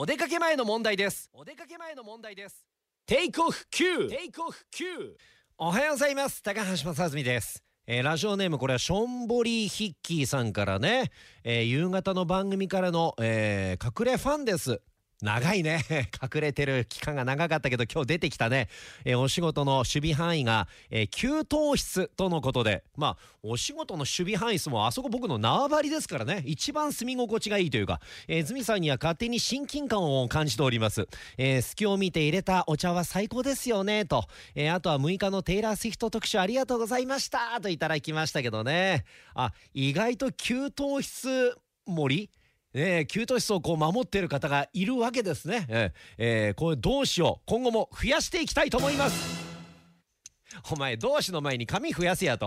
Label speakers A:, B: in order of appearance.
A: お出かけ前の問題です。お出かけ前の問題です。テイクオフ9テイクオフ9おはようございます。高橋正澄です。えーラジオネームこれはションボリーヒッキーさんからね、えー夕方の番組からの、えー隠れファンです長いね。隠れてる期間が長かったけど今日出てきたね、えーお仕事の守備範囲が、えー給湯室とのことで。まあお仕事の守備範囲室もあそこ僕の縄張りですからね。一番住み心地がいいというか、えー、ズミさんには勝手に親近感を感じております、えー隙を見て入れたお茶は最高ですよね。と、えーあとは6日のテイラー・スウィフト特集ありがとうございました。といただきましたけどね。あ意外と給湯室森ねえ、給湯室をこう守っている方がいるわけですね。えええーこれ同志を今後も増やしていきたいと思います。お前同志の前に髪増やせやと。